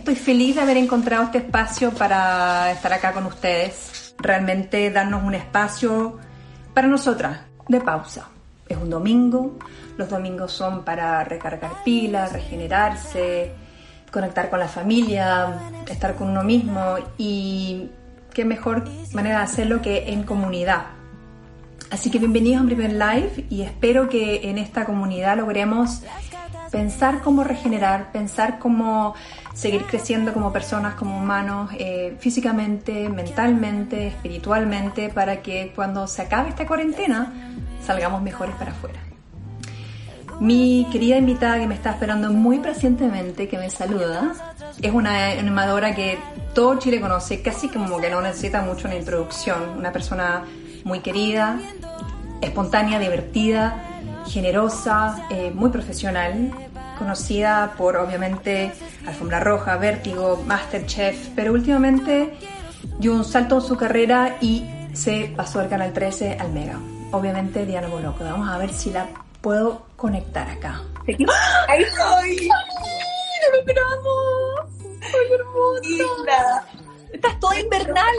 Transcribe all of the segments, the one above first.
Estoy feliz de haber encontrado este espacio para estar acá con ustedes. Realmente darnos un espacio para nosotras de pausa. Es un domingo, los domingos son para recargar pilas, regenerarse, conectar con la familia, estar con uno mismo y qué mejor manera de hacerlo que en comunidad. Así que bienvenidos a un primer live y espero que en esta comunidad logremos pensar cómo regenerar, pensar cómo seguir creciendo como personas, como humanos, eh, físicamente, mentalmente, espiritualmente, para que cuando se acabe esta cuarentena salgamos mejores para afuera. Mi querida invitada que me está esperando muy pacientemente, que me saluda, es una animadora que todo Chile conoce, casi como que no necesita mucho una introducción, una persona muy querida, espontánea, divertida, generosa, eh, muy profesional, conocida por obviamente Alfombra Roja, Vértigo, Masterchef, pero últimamente dio un salto en su carrera y se pasó al Canal 13 al Mega. Obviamente Diana Boloco. Vamos a ver si la puedo conectar acá. ¡Ahí estoy! ¡No lo esperamos! ¡Ay, hermosa! Estás toda invernal.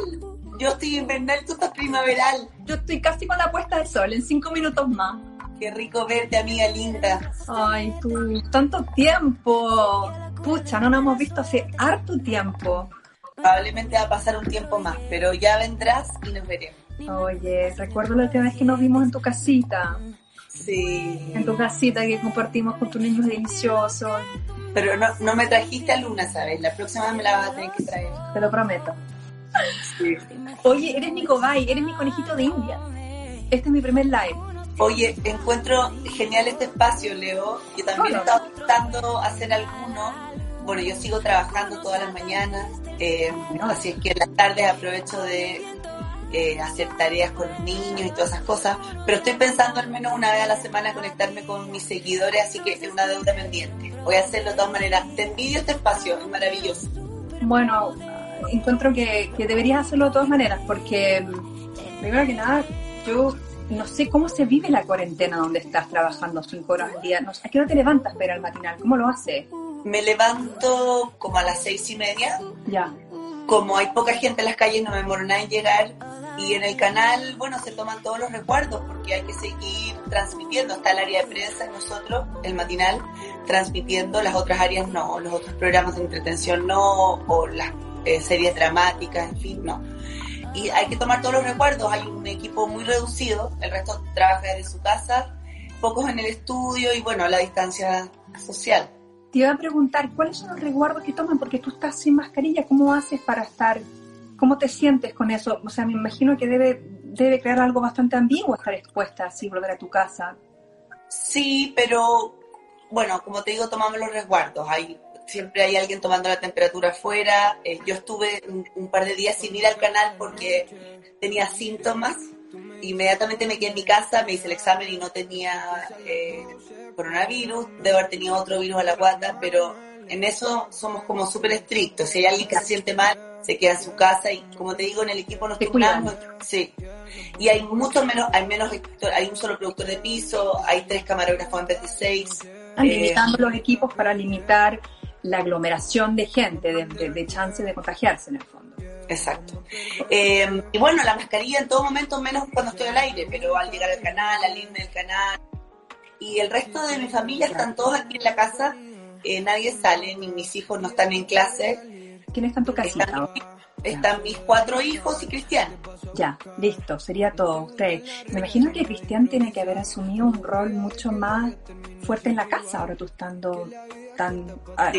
Yo estoy invernal, tú estás primaveral. Yo estoy casi con la puesta de sol, en cinco minutos más. Qué rico verte, amiga linda. Ay, tú, tanto tiempo. Pucha, no nos hemos visto hace harto tiempo. Probablemente va a pasar un tiempo más, pero ya vendrás y nos veremos. Oye, recuerdo la última vez que nos vimos en tu casita. Sí. En tu casita que compartimos con tus niños deliciosos. Pero no, no me trajiste a Luna, ¿sabes? La próxima me la vas a tener que traer. Te lo prometo. Sí. Oye, eres mi cobay, eres mi conejito de India. Este es mi primer live. Oye, encuentro genial este espacio, Leo. Yo también he estado intentando hacer alguno. Bueno, yo sigo trabajando todas las mañanas, eh, así es que en las tardes aprovecho de eh, hacer tareas con los niños y todas esas cosas, pero estoy pensando al menos una vez a la semana conectarme con mis seguidores, así que es una deuda pendiente. Voy a hacerlo de todas maneras. Te envidio este espacio, es maravilloso. Bueno, encuentro que, que deberías hacerlo de todas maneras, porque primero que nada, yo no sé cómo se vive la cuarentena donde estás trabajando cinco horas al día. No, ¿A qué hora te levantas para el matinal? ¿Cómo lo haces? Me levanto como a las seis y media. Ya. Como hay poca gente en las calles, no me demoro nada en llegar. Y en el canal, bueno, se toman todos los recuerdos porque hay que seguir transmitiendo. Está el área de prensa nosotros, el matinal, transmitiendo, las otras áreas no, los otros programas de entretención no, o las eh, series dramáticas, en fin, no y hay que tomar todos los recuerdos. Hay un equipo muy reducido, el resto trabaja desde su casa, pocos en el estudio y bueno, la distancia social. Te iba a preguntar, ¿cuáles son los recuerdos que toman? Porque tú estás sin mascarilla, ¿cómo haces para estar, cómo te sientes con eso? O sea, me imagino que debe, debe crear algo bastante ambiguo estar expuesta así, volver a tu casa. Sí, pero bueno, como te digo, tomamos los resguardos. Hay siempre hay alguien tomando la temperatura afuera. Eh, yo estuve un, par de días sin ir al canal porque tenía síntomas. Inmediatamente me quedé en mi casa, me hice el examen y no tenía eh, coronavirus. Debo haber tenido otro virus a la guata, pero en eso somos como súper estrictos. Si hay alguien que se siente mal, se queda en su casa y como te digo, en el equipo nos turnamos. Sí. Y hay mucho menos, hay menos, hay un solo productor de piso, hay tres camarógrafos en vez de seis. limitando los equipos para limitar la aglomeración de gente, de, de, chance de contagiarse en el fondo. Exacto. Eh, y bueno, la mascarilla en todo momento, menos cuando estoy al aire, pero al llegar al canal, al irme del canal. Y el resto de mi familia están todos aquí en la casa, eh, nadie sale, ni mis hijos no están en clase. ¿Quién está en tu casita? Están, están mis cuatro hijos y Cristian. Ya, listo, sería todo. Usted, me imagino que Cristian tiene que haber asumido un rol mucho más fuerte en la casa, ahora tú estando tan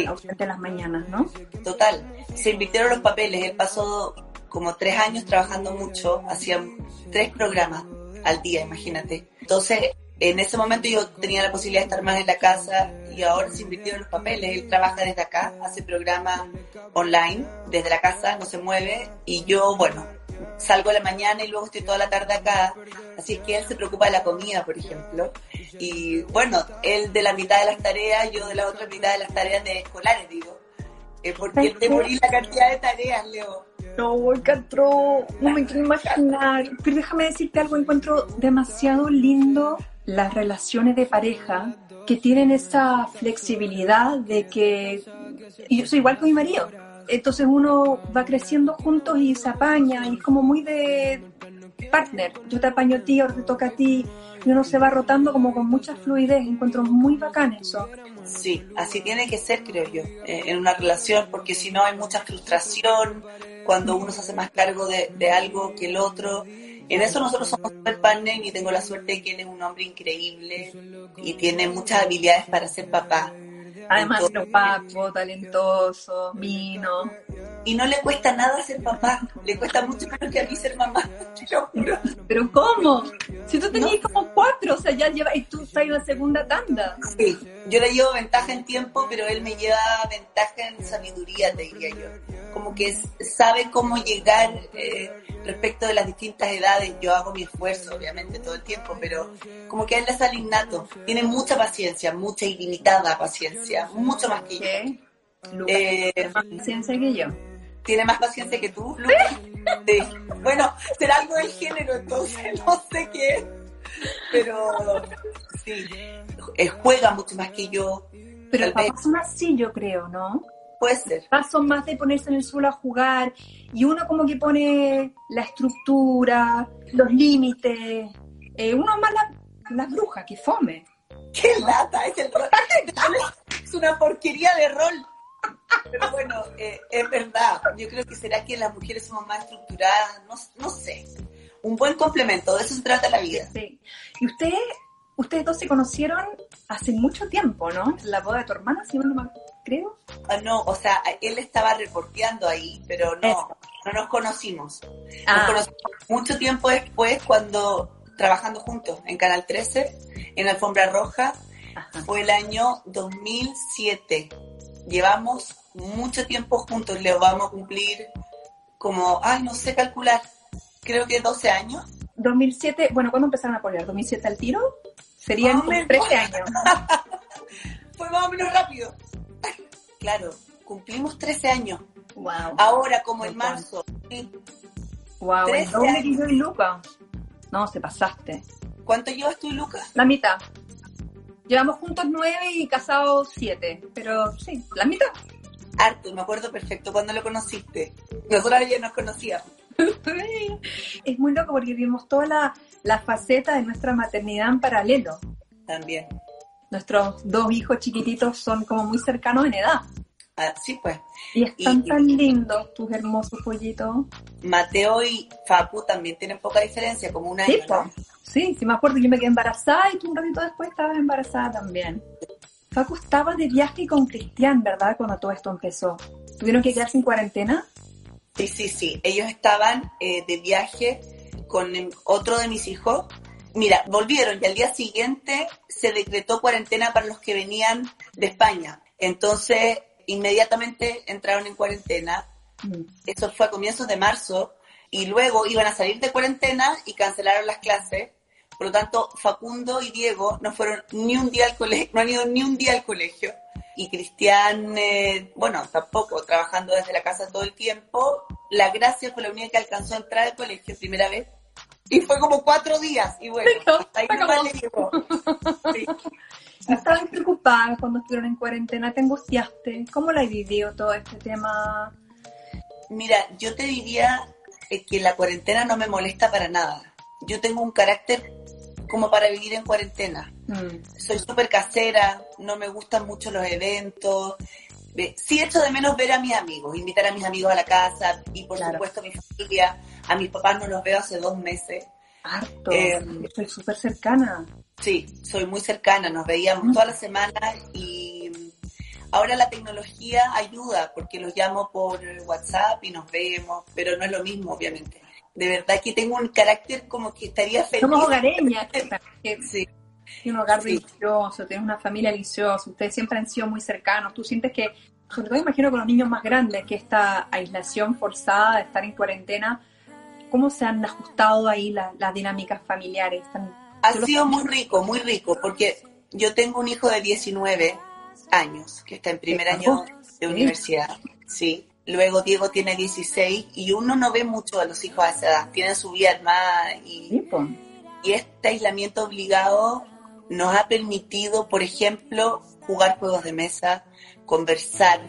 ausente en las mañanas, ¿no? Total. Se invirtieron los papeles. Él pasó como tres años trabajando mucho, hacían tres programas al día, imagínate. Entonces, en ese momento yo tenía la posibilidad de estar más en la casa y ahora se invirtió en los papeles. Él trabaja desde acá, hace programas online desde la casa, no se mueve y yo, bueno, salgo a la mañana y luego estoy toda la tarde acá. Así que él se preocupa de la comida, por ejemplo. Y bueno, él de la mitad de las tareas, yo de la otra mitad de las tareas de escolares, digo. Eh, porque él te morí la cantidad de tareas, Leo. No, Catro, no me quiero imaginar. Pero déjame decirte algo, encuentro demasiado lindo las relaciones de pareja que tienen esa flexibilidad de que yo soy igual que mi marido. Entonces uno va creciendo juntos y se apaña y es como muy de partner. Yo te apaño a ti, ahora te toca a ti y uno se va rotando como con mucha fluidez. Encuentro muy bacán eso. Sí, así tiene que ser, creo yo, eh, en una relación, porque si no hay mucha frustración cuando uno se hace más cargo de, de algo que el otro en eso nosotros somos super partner y tengo la suerte de que él es un hombre increíble y tiene muchas habilidades para ser papá. Además, es papo, talentoso, vino. Y no le cuesta nada ser papá, le cuesta mucho menos que a mí ser mamá, te lo juro. ¿Pero cómo? Si tú tenías como cuatro, o sea, ya llevas, y tú estás en la segunda tanda. Sí, yo le llevo ventaja en tiempo, pero él me lleva ventaja en sabiduría, te diría yo. Como que sabe cómo llegar eh, respecto de las distintas edades. Yo hago mi esfuerzo, obviamente, todo el tiempo, pero como que él le sale innato. Tiene mucha paciencia, mucha ilimitada paciencia, mucho más que yo. Eh, más paciencia que yo. ¿Tiene más paciencia que tú, Lucas? Sí. Bueno, será algo del género, entonces no sé qué Pero sí, eh, juega mucho más que yo. Pero el papá son así, yo creo, ¿no? Puede ser. Son más de ponerse en el suelo a jugar y uno como que pone la estructura, los límites. Eh, uno más la, las brujas, que fome. ¡Qué lata! Es, el, es una porquería de rol. Pero bueno, eh, es verdad. Yo creo que será que las mujeres somos más estructuradas, no, no sé. Un buen complemento, de eso se trata la vida. Sí. Y ustedes, ustedes dos se conocieron hace mucho tiempo, ¿no? La boda de tu hermana, si no me creo. Ah, no, o sea, él estaba reporteando ahí, pero no, no nos conocimos. Nos ah. conocimos mucho tiempo después cuando trabajando juntos en Canal 13, en Alfombra Roja, fue el año 2007 llevamos mucho tiempo juntos, le vamos a cumplir como, ay, no sé calcular, creo que 12 años. 2007, bueno, ¿cuándo empezaron a poner? ¿2007 al tiro? Serían 13 años. Fue más o menos rápido. Claro, cumplimos 13 años. Wow. Ahora, como en marzo. Wow, que yo y Luca. No, se pasaste. ¿Cuánto llevas tú y Luca? La mitad. Llevamos juntos nueve y casados siete, pero sí, la mitad. Harto, me acuerdo perfecto cuando lo conociste. Nosotros ya nos conocíamos. es muy loco porque vimos toda la, la faceta de nuestra maternidad en paralelo. También. Nuestros dos hijos chiquititos son como muy cercanos en edad. Ah, sí, pues. Y están tan lindos tus hermosos pollitos. Mateo y Facu también tienen poca diferencia, como una sí, Sí, sí me acuerdo, yo me quedé embarazada y tú un ratito después estabas embarazada también. Facu estaba de viaje con Cristian, ¿verdad? Cuando todo esto empezó. ¿Tuvieron que quedarse en cuarentena? Sí, sí, sí. Ellos estaban eh, de viaje con otro de mis hijos. Mira, volvieron y al día siguiente se decretó cuarentena para los que venían de España. Entonces, inmediatamente entraron en cuarentena. Mm. Eso fue a comienzos de marzo y luego iban a salir de cuarentena y cancelaron las clases. Por lo tanto, Facundo y Diego no fueron ni un día al colegio, no han ido ni un día al colegio. Y Cristian, eh, bueno, tampoco, trabajando desde la casa todo el tiempo. La gracia fue la única que alcanzó a entrar al colegio primera vez. Y fue como cuatro días. Y bueno, ahí no le llegó. Sí. Estaban preocupada cuando estuvieron en cuarentena, te angustiaste. ¿Cómo la vivido todo este tema? Mira, yo te diría que la cuarentena no me molesta para nada. Yo tengo un carácter como para vivir en cuarentena. Mm. Soy súper casera, no me gustan mucho los eventos. Sí echo de menos ver a mis amigos, invitar a mis amigos a la casa y por supuesto a mi familia. A mis papás no los veo hace dos meses. Harto, em, soy súper cercana. Sí, soy muy cercana, nos veíamos mm. todas las semanas y Ahora la tecnología ayuda porque los llamo por WhatsApp y nos vemos, pero no es lo mismo, obviamente. De verdad que tengo un carácter como que estaría feliz. Somos hogareñas. sí. Un hogar delicioso, tienes una familia deliciosa, ustedes siempre han sido muy cercanos, tú sientes que, sobre todo imagino con los niños más grandes, que esta aislación forzada de estar en cuarentena, ¿cómo se han ajustado ahí las dinámicas familiares? ha sido muy rico, muy rico, porque yo tengo un hijo de 19 años, que está en primer año de universidad, sí. Luego Diego tiene 16 y uno no ve mucho a los hijos a esa edad, tienen su vida armada y, y este aislamiento obligado nos ha permitido, por ejemplo, jugar juegos de mesa, conversar,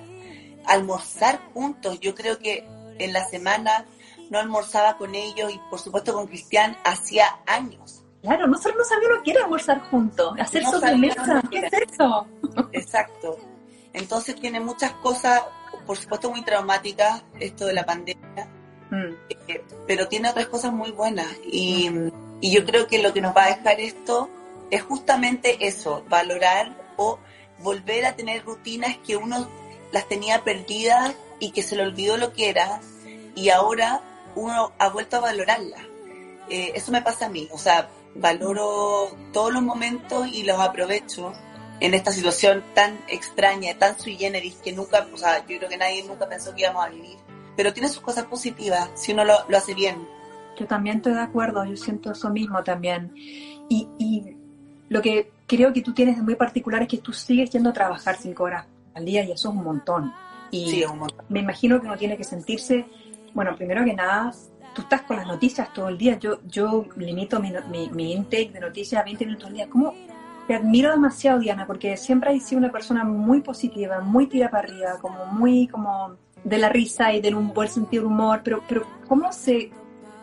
almorzar juntos. Yo creo que en la semana no almorzaba con ellos y por supuesto con Cristian hacía años. Claro, nosotros no sabíamos lo que era almorzar juntos, hacer sobremesa, ¿qué es eso? Exacto. Entonces tiene muchas cosas, por supuesto muy traumáticas, esto de la pandemia, mm. eh, pero tiene otras cosas muy buenas. Y, y yo creo que lo que nos va a dejar esto es justamente eso, valorar o volver a tener rutinas que uno las tenía perdidas y que se le olvidó lo que era y ahora uno ha vuelto a valorarlas. Eh, eso me pasa a mí, o sea, valoro todos los momentos y los aprovecho en esta situación tan extraña, tan sui generis, que nunca, o sea, yo creo que nadie nunca pensó que íbamos a vivir. Pero tiene sus cosas positivas, si uno lo, hace bien. Yo también estoy de acuerdo, yo siento eso mismo también. Y, y lo que creo que tú tienes de muy particular es que tú sigues yendo a trabajar cinco horas al día y eso es un montón. Y sí, un montón. me imagino que uno tiene que sentirse, bueno, primero que nada, tú estás con las noticias todo el día. Yo, yo limito mi, mi, intake de noticias a 20 minutos al día. ¿Cómo? Te admiro demasiado, Diana, porque siempre has sido una persona muy positiva, muy tira para arriba, como muy como de la risa y de un buen sentido humor, pero, pero ¿cómo se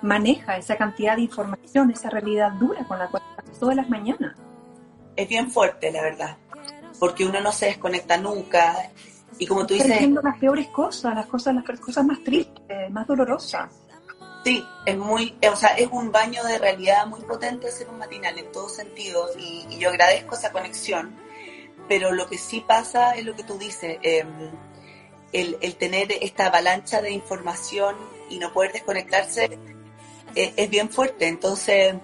maneja esa cantidad de información, esa realidad dura con la cual estás todas las mañanas? Es bien fuerte, la verdad, porque uno no se desconecta nunca. Y como tú dices... las peores cosas, las cosas, las cosas más tristes, más dolorosas. Sí, es muy, o sea, es un baño de realidad muy potente hacer un matinal en todos sentidos y, yo agradezco esa conexión, pero lo que sí pasa es lo que tú dices, em, el, tener esta avalancha de información y no poder desconectarse e, es, bien fuerte, entonces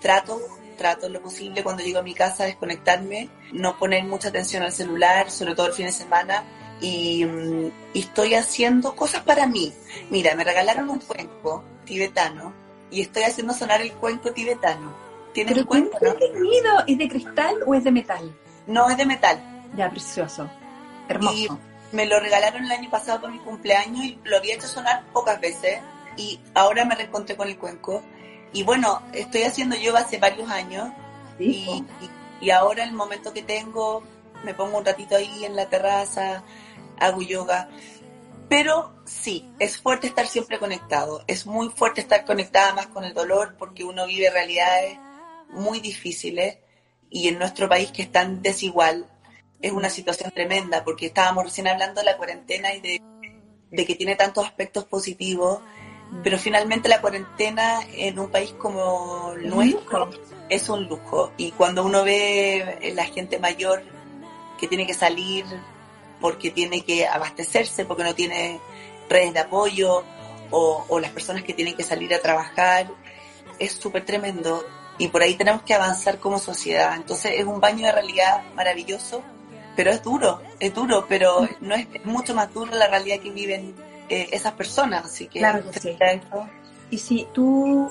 trato, trato lo posible cuando llego a mi casa desconectarme, no poner mucha atención al celular, sobre todo el fin de semana, y, mm, y estoy haciendo cosas para mí. Mira, me regalaron un cuenco tibetano y estoy haciendo sonar el cuenco tibetano. ¿Tienes ¿Pero cuenco? No? ¿Es de cristal o es de metal? No, es de metal. Ya, precioso. Hermoso. Y me lo regalaron el año pasado por mi cumpleaños y lo había hecho sonar pocas veces y ahora me reencontré con el cuenco. Y bueno, estoy haciendo yoga hace varios años y, y, ahora el momento que tengo me pongo un ratito ahí en la terraza, hago yoga. Pero sí, es fuerte estar siempre conectado, es muy fuerte estar conectada más con el dolor porque uno vive realidades muy difíciles y en nuestro país que es tan desigual es una situación tremenda porque estábamos recién hablando de la cuarentena y de, que tiene tantos aspectos positivos, pero finalmente la cuarentena en un país como el nuestro es un lujo y cuando uno ve la gente mayor que tiene que salir porque tiene que abastecerse, porque no tiene redes de apoyo o, las personas que tienen que salir a trabajar. Es súper tremendo y por ahí tenemos que avanzar como sociedad. Entonces es un baño de realidad maravilloso, pero es duro, es duro, pero no es, mucho más duro la realidad que viven eh, esas personas. Así que claro Y si tú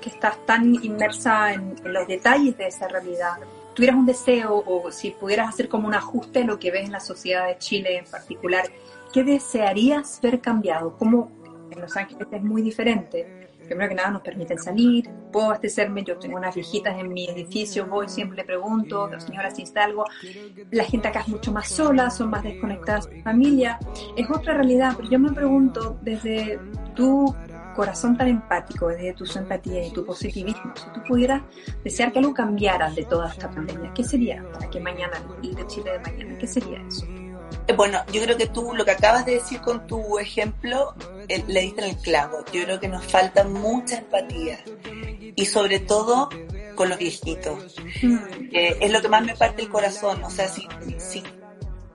que estás tan inmersa en los detalles de esa realidad, tuvieras un deseo o si pudieras hacer como un ajuste de lo que ves en la sociedad de Chile en particular, ¿qué desearías ver cambiado? Como en Los Ángeles es muy diferente. Primero que nada nos permiten salir, puedo abastecerme, yo tengo unas viejitas en mi edificio, voy, siempre le pregunto, señora si está algo. La gente acá es mucho más sola, son más desconectadas de su familia. Es otra realidad, pero yo me pregunto desde tu corazón tan empático, desde tu empatía y tu positivismo, si tú pudieras desear que algo cambiara de toda esta pandemia, ¿qué sería para que mañana, el de Chile de mañana, qué sería eso? Eh, bueno, yo creo que tú lo que acabas de decir con tu ejemplo eh, le diste el clavo. Yo creo que nos falta mucha empatía y sobre todo con los viejitos. Mm. Eh, es lo que más me parte el corazón. O sea, si, si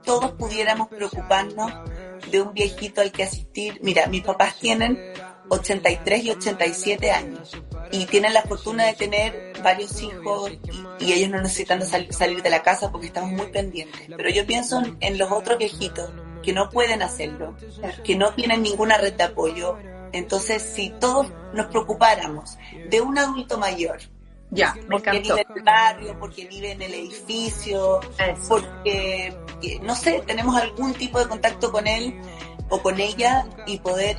todos pudiéramos preocuparnos de un viejito al que asistir. Mira, mis papás tienen 83 y 87 años y tienen la fortuna de tener varios hijos y, ellos no necesitan salir de la casa porque estamos muy pendientes. Pero yo pienso en los otros viejitos que no pueden hacerlo, que no tienen ninguna red de apoyo. Entonces, si todos nos preocupáramos de un adulto mayor, ya, porque vive en el barrio, porque vive en el edificio, porque, no sé, tenemos algún tipo de contacto con él o con ella y poder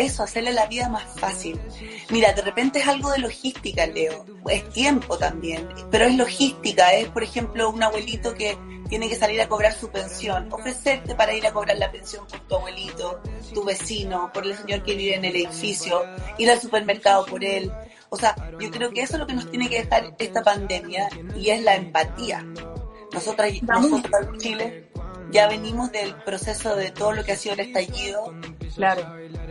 eso, hacerle la vida más fácil. Mira, de repente es algo de logística, Leo. Es tiempo también, pero es logística. Es, por ejemplo, un abuelito que tiene que salir a cobrar su pensión, ofrecerte para ir a cobrar la pensión por tu abuelito, tu vecino, por el señor que vive en el edificio, ir al supermercado por él. O sea, yo creo que eso es lo que nos tiene que dejar esta pandemia y es la empatía. Nosotras, nosotros en Chile ya venimos del proceso de todo lo que ha sido el estallido, claro.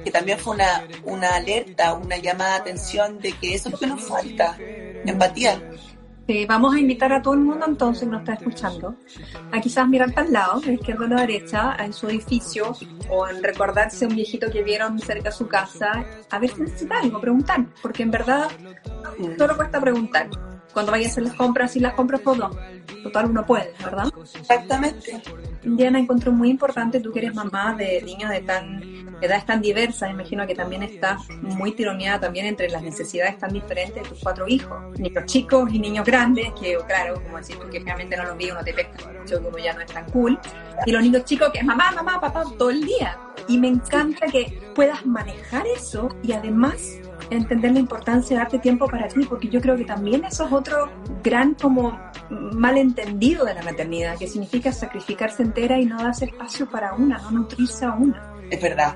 que también fue una, una alerta, una llamada de atención de que eso es lo que nos falta, empatía vamos a invitar a todo el mundo entonces que nos está escuchando a quizás mirar para el lado, de izquierda a la derecha, en su edificio o en recordarse un viejito que vieron cerca de su casa, a ver si necesita algo, preguntar, porque en verdad solo cuesta preguntar. Cuando vayas a hacer las compras y las compras todo, total uno puede, ¿verdad? Exactamente. Diana, encontró muy importante, tú que eres mamá de niños de tan edades tan diversas, imagino que también estás muy tironeada también entre las necesidades tan diferentes de tus cuatro hijos, niños chicos y niños grandes, que claro, como decís tú que realmente no los vi, uno te pesca mucho, como ya no es tan cool, y los niños chicos que es mamá, mamá, papá, todo el día. Y me encanta que puedas manejar eso y además entender la importancia de darte tiempo para ti, porque yo creo que también eso es otro gran como malentendido de la maternidad, que significa sacrificarse entera y no darse espacio para una, no nutrirse a una. Es verdad.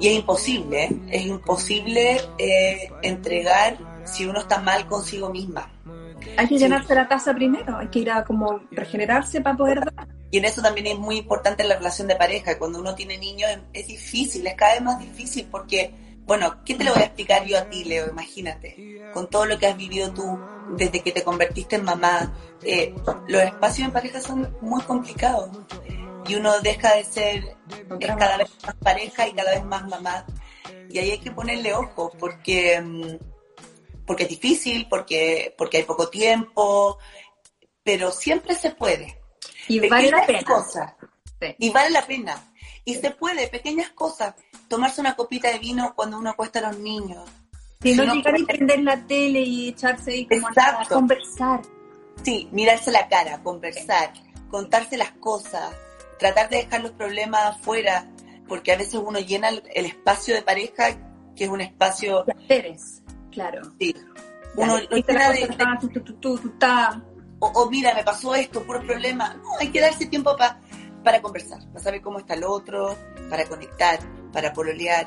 Y es imposible, ¿eh? es imposible eh, entregar si uno está mal consigo misma. Hay que llenarse la taza primero, hay que ir a como regenerarse para poder dar. Y en eso también es muy importante la relación de pareja. Cuando uno tiene niños es difícil, es cada vez más difícil porque, bueno, ¿qué te lo voy a explicar yo a ti, Leo? Imagínate, con todo lo que has vivido tú desde que te convertiste en mamá, eh, los espacios en pareja son muy complicados y uno deja de ser cada vez más pareja y cada vez más mamá. Y ahí hay que ponerle ojo porque, mm, porque es difícil, porque, porque hay poco tiempo, pero siempre se puede. Y vale la pena. Cosas, Y vale la pena. Y se puede, pequeñas cosas. Tomarse una copita de vino cuando uno acuesta a los niños. Si no, llegar y prender la tele y echarse ahí como a conversar. Sí, mirarse la cara, conversar, contarse las cosas, tratar de dejar los problemas afuera, porque a veces uno llena el, espacio de pareja, que es un espacio... De claro. Sí. Uno llena de... O, o, mira, me pasó esto, puro problema. No, hay que darse tiempo para conversar, para saber cómo está el otro, para conectar, para pololear.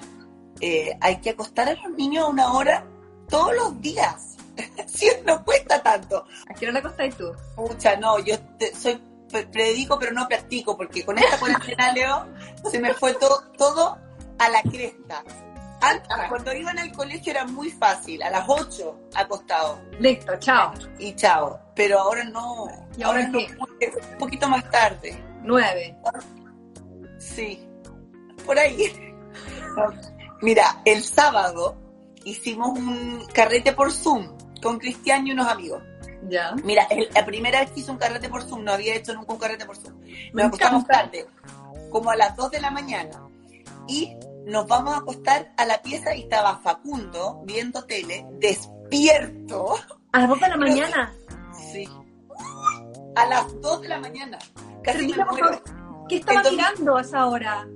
Eh, hay que acostar a los niños a una hora todos los días. si no cuesta tanto. ¿A qué hora la acostáis tú? Mucha, no, yo soy predico pero no practico, porque con esta cuarentena, Leo, se me fue todo, todo a la cresta. Antes, cuando iban al colegio era muy fácil, a las 8 acostado. Listo, chao. Y chao. Pero ahora no. ¿Y ahora, no, un poquito más tarde. 9. Sí, por ahí. Mira, el sábado hicimos un carrete por Zoom con Cristian y unos amigos. Ya. Mira, la primera vez que hice un carrete por Zoom, no había hecho nunca un carrete por Zoom. Nos acostamos tarde, como a las 2 de la mañana. Y nos vamos a acostar a la pieza y estaba Facundo viendo tele, despierto. ¿A las 2 de la mañana? Sí. A las 2 de la mañana. Casi me muero. ¿Qué estaba mirando a esa hora?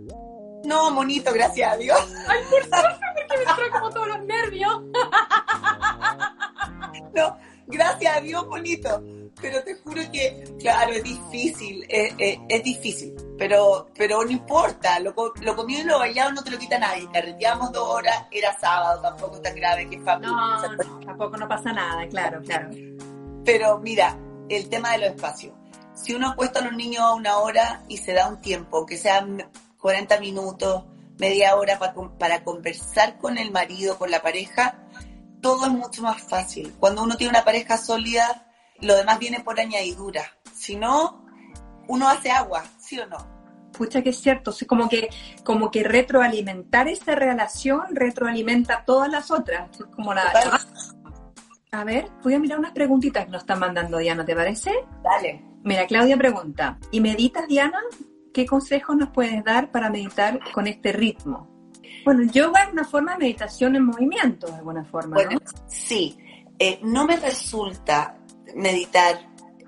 No, monito, gracias a Dios. Ay, por favor, porque me entró como todos los nervios. No, gracias a Dios, bonito. Pero te juro que, claro, es difícil, es, difícil, pero, pero no importa, lo, lo comido y lo bailado no te lo quita nadie. Carreteamos dos horas, era sábado, tampoco es tan grave que familia. No, tampoco no pasa nada, claro, claro. Pero mira, el tema de los espacios. Si uno apuesta a los niños a una hora y se da un tiempo, que sean 40 minutos, media hora para, para conversar con el marido, con la pareja, todo es mucho más fácil. Cuando uno tiene una pareja sólida, lo demás viene por añadidura. Si no, uno hace agua, ¿sí o no? Pucha que es cierto, es como que, como que retroalimentar esta relación retroalimenta todas las otras. Como la, A ver, voy a mirar unas preguntitas que nos están mandando Diana, ¿te parece? Dale. Mira, Claudia pregunta, ¿y meditas, Diana? ¿Qué consejos nos puedes dar para meditar con este ritmo? Bueno, yoga es una forma de meditación en movimiento, de alguna forma, Bueno, ¿no? sí. Eh, no me resulta meditar.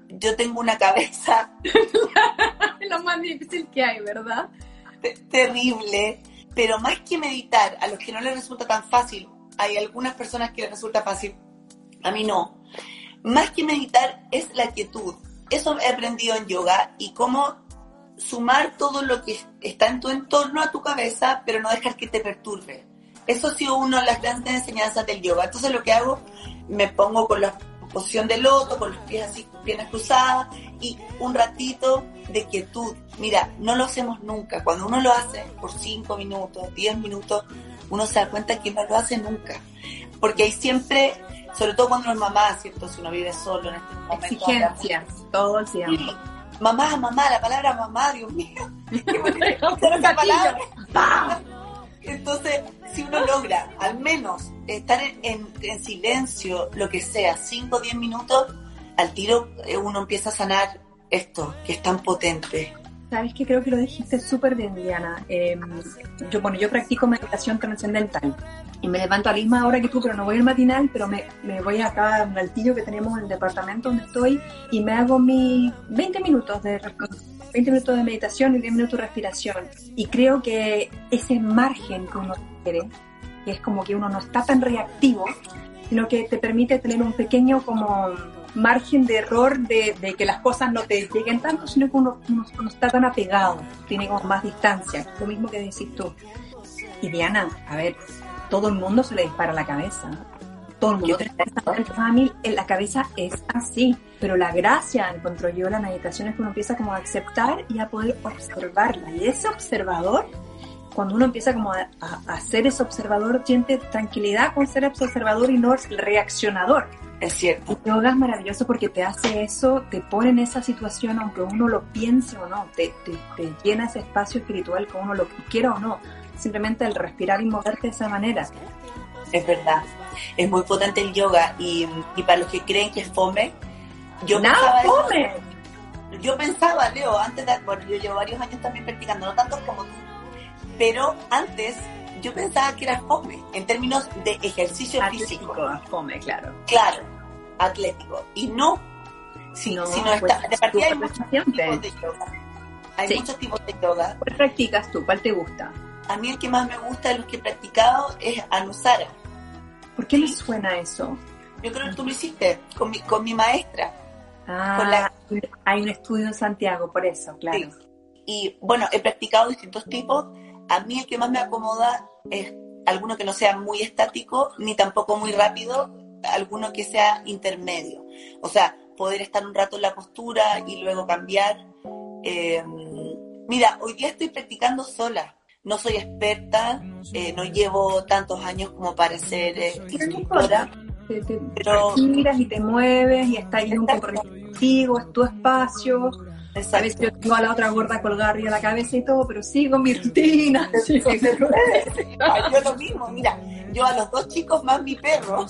Yo tengo una cabeza Es lo más difícil que hay, ¿verdad? te- terrible, pero más que meditar, a los que no les resulta tan fácil, hay algunas personas que les resulta fácil, a mí no. Más que meditar es la quietud. Eso he aprendido en yoga y cómo sumar todo lo que está en tu entorno a tu cabeza, pero no dejar que te perturbe. Eso ha sido una de las grandes enseñanzas del yoga. Entonces lo que hago, me pongo con la posición de loto, con los pies así, piernas cruzadas y un ratito de quietud. Mira, no lo hacemos nunca. Cuando uno lo hace por 5 minutos, 10 minutos, uno se da cuenta que no lo hace nunca. Porque hay siempre, sobre todo cuando uno es mamá, ¿cierto? Si uno vive solo en este momento. Exigencias, todo el tiempo. Mamá, mamá, la palabra mamá, Dios mío. Esa palabra. Entonces, si uno logra al menos estar en, en- en silencio, lo que sea, 5 o 10 minutos, al tiro eh, uno empieza a sanar esto, que es tan potente. Sabes que creo que lo dijiste súper bien, Diana. Eh, yo, bueno, yo practico meditación trascendental y me levanto a la misma hora que tú, pero no voy al matinal, pero me, me voy acá a un altillo que tenemos en el departamento donde estoy y me hago mis 20 minutos de res- 20 minutos de meditación y 10 minutos de respiración. Y creo que ese margen que uno quiere, que es como que uno no está tan reactivo, sino que te permite tener un pequeño como margen de error de, de que las cosas no te lleguen tanto, sino que uno, uno no está tan apegado, tiene como más distancia, lo mismo que decís tú. Y Diana, a ver, todo el mundo se le dispara la cabeza. Todo el mundo Yo- te a mí en la cabeza es así, pero la gracia, encuentro yo, la meditación es que uno empieza como a aceptar y a poder observarla. Y ese observador, cuando uno empieza como a, a, a ser ese observador, siente tranquilidad con ser ese observador y no reaccionador. Es cierto. El yoga es maravilloso porque te hace eso, te pone en esa situación, aunque uno lo piense o no, te, te, te llena ese espacio espiritual que uno lo quiera o no. Simplemente el respirar y moverte de esa manera. Es verdad. Es muy potente el yoga y, y para los que creen que es fome, yo ¡Nada, pensaba eso- fome! Yo pensaba, Leo, antes de, bueno, yo llevo varios años también practicando, no tantos como tú, pero antes yo pensaba que era fome, en términos de ejercicio físico, fome, claro. claro, atlético, y no, si, No, si no pues, está, de partida hay súper muchos tipos de yoga, hay Sí. muchos tipos de yoga, ¿Cuál practicas tú? ¿Cuál te gusta? a mí el que más me gusta de los que he practicado es Anusara, ¿Por qué me suena eso? yo creo que tú lo hiciste con mi, con mi maestra, Ah, Con la- hay un estudio en Santiago, por eso, claro. Sí. Y bueno, he practicado distintos tipos. A mí el que más me acomoda es alguno que no sea muy estático ni tampoco muy rápido, alguno que sea intermedio. O sea, poder estar un rato en la postura y luego cambiar. Eh, mira, hoy día estoy practicando sola. No soy experta, eh, no llevo tantos años como para ser eh, instructora. Te, te Pero- respiras y te mueves y está ahí un compromiso contigo, es tu espacio. A veces Exacto. yo tengo a la otra gorda colgada arriba de la cabeza y todo, pero sigo mi rutina. Sí, se puede. Ah, Yo lo mismo, mira, yo a los dos chicos más mi perro,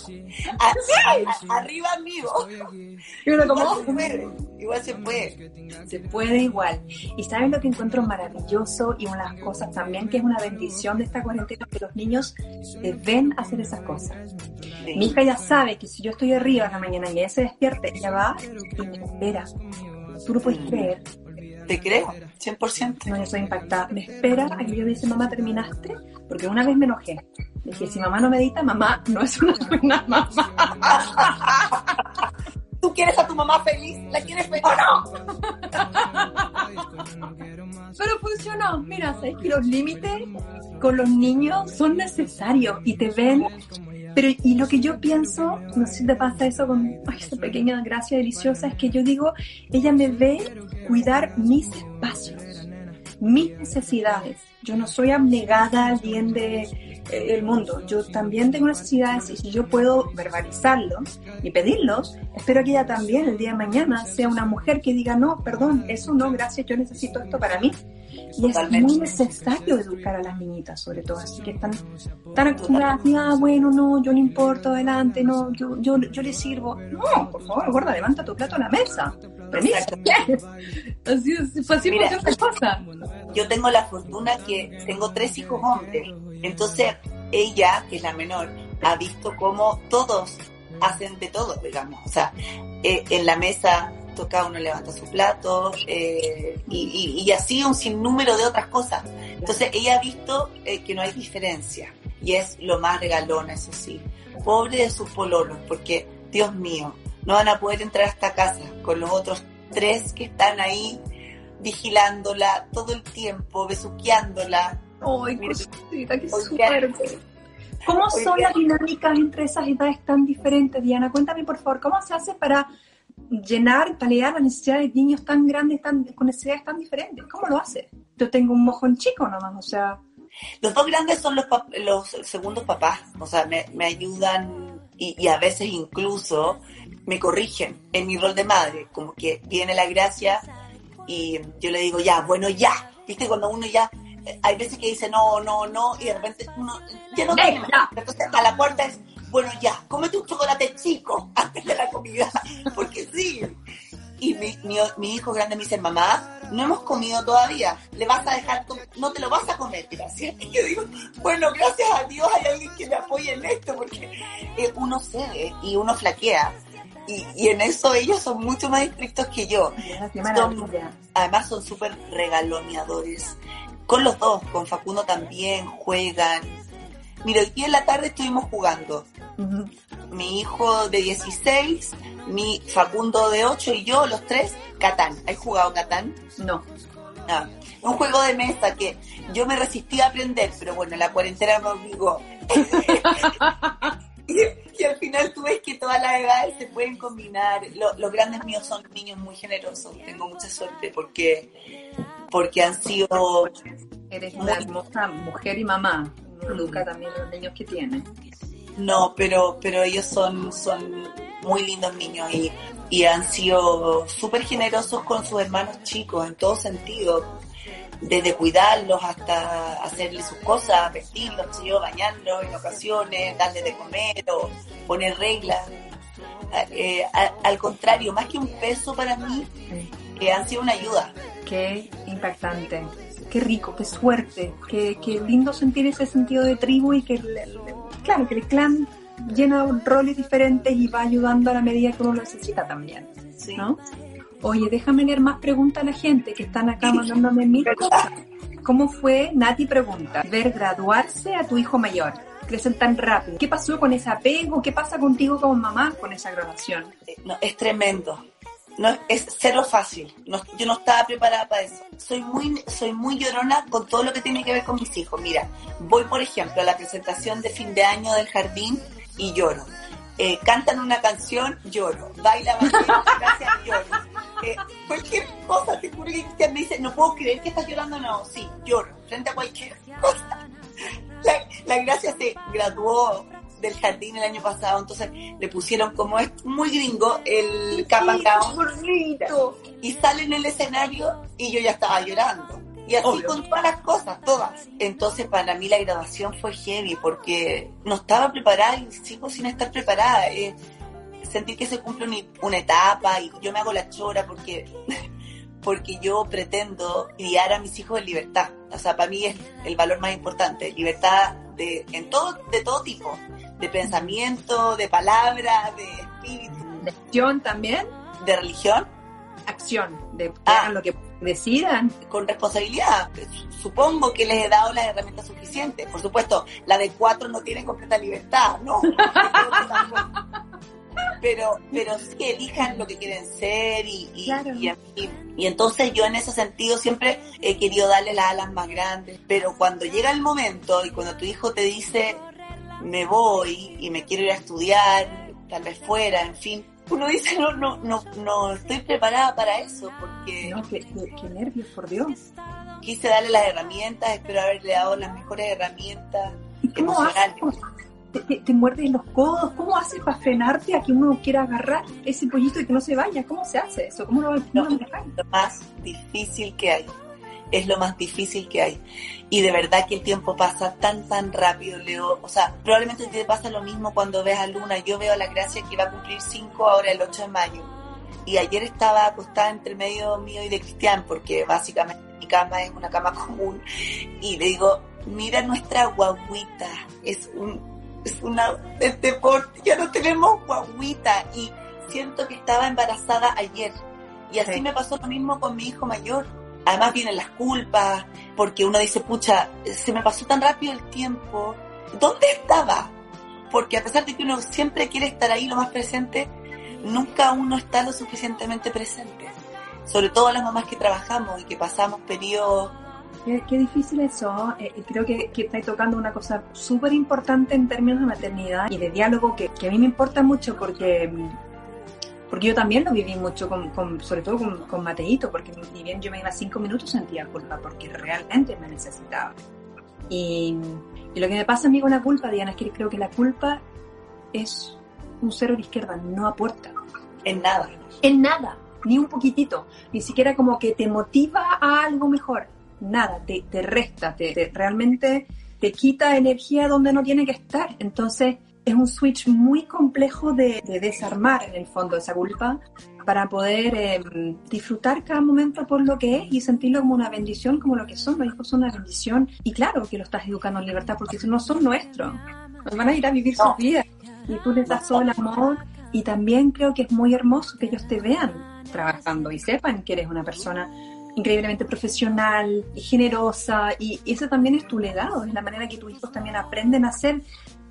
a- a- a- arriba mío, Y uno como, se puede, igual se puede. se puede igual. Y sabes lo que encuentro maravilloso y una de las cosas también que es una bendición de esta cuarentena, que los niños te ven hacer esas cosas. Sí. Mi hija ya sabe que si yo estoy arriba en la mañana y ella se despierta, ella va y me espera. Tú no puedes creer. Te creo, 100%. No, yo soy impactada. Me espera a que yo dice, mamá, ¿terminaste? Porque una vez me enojé. Dije, si mamá no medita, mamá no es una buena mamá. ¿Tú quieres a tu mamá feliz? ¿La quieres feliz? Pero funcionó. Mira, sabes que los límites con los niños son necesarios y te ven. Pero, y lo que yo pienso, no sé si te pasa eso con ay, esa pequeña gracia deliciosa, es que yo digo, ella me ve cuidar mis espacios, mis necesidades. Yo no soy abnegada al bien de, eh, el mundo. Yo también tengo necesidades y si yo puedo verbalizarlos y pedirlos, espero que ella también el día de mañana sea una mujer que diga, no, perdón, eso no, gracias, yo necesito esto para mí. Y es muy necesario educar a las niñitas, sobre todo, así que están tan acostumbradas, ah, bueno, no, yo no importo, adelante, no, yo, yo, yo le sirvo. No, por favor, gorda, levanta tu plato a la mesa. Así, así Mira, cosa. Yo tengo la fortuna que tengo tres hijos hombres, entonces ella, que es la menor, ha visto cómo todos hacen de todo, digamos. O sea, eh, en la mesa toca uno levanta su plato eh, y, así un sinnúmero de otras cosas. Entonces ella ha visto eh, que no hay diferencia y es lo más regalona, eso sí. Pobre de sus pololos, porque Dios mío, no van a poder entrar a esta casa con los otros tres que están ahí vigilándola todo el tiempo, besuqueándola. ¡Ay, qué, qué suerte! ¿Cómo son las dinámicas entre esas edades tan diferentes, Diana? Cuéntame, por favor, ¿cómo se hace para llenar, paliar las necesidades de niños tan grandes, tan, con necesidades tan diferentes? ¿Cómo lo hace? Yo tengo un mojón chico nomás, o sea... Los dos grandes son los, los segundos papás, o sea, me, me ayudan y, y, a veces incluso me corrigen en mi rol de madre, como que viene la gracia y yo le digo, ya, bueno, ya, viste, cuando uno ya hay veces que dice no, no, no, y de repente uno ya no Entonces a la puerta es, bueno, ya, cómete un chocolate chico antes de la comida, porque sí. Y mi, mi, hijo grande me dice, mamá, no hemos comido todavía, le vas a dejar, no te lo vas a comer, gracias. Y yo digo, bueno, gracias a Dios hay alguien que me apoye en esto, porque eh, uno cede y uno flaquea. Y, y, en eso ellos son mucho más estrictos que yo. además son súper regaloneadores con los dos, con Facundo también juegan. Mira, hoy día en la tarde estuvimos jugando. Mi hijo de 16, mi Facundo de 8 y yo, los tres, Catán. ¿Has jugado Catán? No. Ah, un juego de mesa que yo me resistí a aprender, pero bueno, la cuarentena me obligó. y, al final tú ves que todas las edades se pueden combinar. los grandes míos son niños muy generosos. Tengo mucha suerte porque porque han sido... Eres una hermosa mujer y mamá, educa también los niños que tienen. No, pero, pero ellos son, son muy lindos niños y, y han sido súper generosos con sus hermanos chicos en todo sentido, desde cuidarlos hasta hacerles sus cosas, vestirlos, yo, bañarlos en ocasiones, darles de comer o poner reglas. Eh, al contrario, más que un peso para mí, que han sido una ayuda. Qué impactante, qué rico, qué suerte, qué, qué lindo sentir ese sentido de tribu y que, claro, que el clan llena roles diferentes y va ayudando a la medida que uno lo necesita también, ¿no? Oye, déjame leer más preguntas a la gente que están acá mandándome mil cosas. ¿Cómo fue, Nati pregunta, ver graduarse a tu hijo mayor? Crecen tan rápido. ¿Qué pasó con ese apego? ¿Qué pasa contigo como mamá con esa graduación? No, es tremendo no, es cero fácil. yo no estaba preparada para eso. Soy muy, soy muy llorona con todo lo que tiene que ver con mis hijos. Mira, voy por ejemplo a la presentación de fin de año del jardín y lloro. Eh, cantan una canción, lloro. Baila, baila, gracias, lloro. Eh, cualquier cosa, te juro que me dice, no puedo creer que estás llorando, no, sí, lloro, frente a cualquier cosa. La, la gracia se graduó del jardín el año pasado, entonces le pusieron como es muy gringo el and y sale en el escenario y yo ya estaba llorando. Y así con todas las cosas, todas. Entonces para mí la grabación fue heavy porque no estaba preparada y sigo sin estar preparada. Eh, sentir que se cumple una, etapa y yo me hago la chora porque porque yo pretendo criar a mis hijos en libertad. O sea, para mí es el valor más importante, libertad de, en todo, de todo tipo, de pensamiento, de palabra, de espíritu. ¿De acción también? ¿De religión? Acción, de que ah. hagan lo que decidan. Con responsabilidad. Supongo que les he dado las herramientas suficientes. Por supuesto, la de cuatro no tiene completa libertad, ¿no? pero, pero sí elijan lo que quieren ser y, y, y, entonces yo en ese sentido siempre he querido darle las alas más grandes, pero cuando llega el momento y cuando tu hijo te dice me voy y me quiero ir a estudiar, tal vez fuera, en fin, uno dice no, no, no, no estoy preparada para eso porque... No, qué, nervios, por Dios. Quise darle las herramientas, espero haberle dado las mejores herramientas emocionales te, te, muerdes los codos, ¿cómo haces para frenarte a que uno quiera agarrar ese pollito y que no se vaya? ¿Cómo se hace eso? ¿Cómo lo, lo, lo más difícil que hay es lo más difícil que hay. Y de verdad que el tiempo pasa tan, tan rápido, Leo. O sea, probablemente te pasa lo mismo cuando ves a Luna. Yo veo a la Gracia que va a cumplir cinco ahora el 8 de mayo. Y ayer estaba acostada entre medio mío y de Cristian, porque básicamente mi cama es una cama común. Y le digo, mira nuestra guaguita, es un, es una, es deporte, ya no tenemos guaguita. Y siento que estaba embarazada ayer. Y así me pasó lo mismo con mi hijo mayor Además vienen las culpas, porque uno dice, pucha, se me pasó tan rápido el tiempo. ¿Dónde estaba? Porque a pesar de que uno siempre quiere estar ahí lo más presente, nunca uno está lo suficientemente presente. Sobre todo las mamás que trabajamos y que pasamos periodos Qué, difícil eso. Eh, creo que, que estáis tocando una cosa súper importante en términos de maternidad y de diálogo que, que, a mí me importa mucho porque porque yo también lo viví mucho, con, sobre todo con, con, Mateito, porque ni bien yo me iba cinco minutos sentía culpa, porque realmente me necesitaba. Y, y, lo que me pasa a mí con la culpa, Diana, es que creo que la culpa es un cero de izquierda, no aporta. En nada. En nada, ni un poquitito. Ni siquiera como que te motiva a algo mejor. Nada, te, te resta, te, te realmente te quita energía donde no tiene que estar. Entonces, es un switch muy complejo de, desarmar en el fondo esa culpa para poder em, disfrutar cada momento por lo que es y sentirlo como una bendición, como lo que son. Los hijos son una bendición y claro que lo estás educando en libertad porque no son nuestros. van a ir a vivir sus vidas y tú les das todo el amor y también creo que es muy hermoso que ellos te vean trabajando y sepan que eres una persona increíblemente profesional y generosa y eso también es tu legado, es la manera que tus hijos también aprenden a ser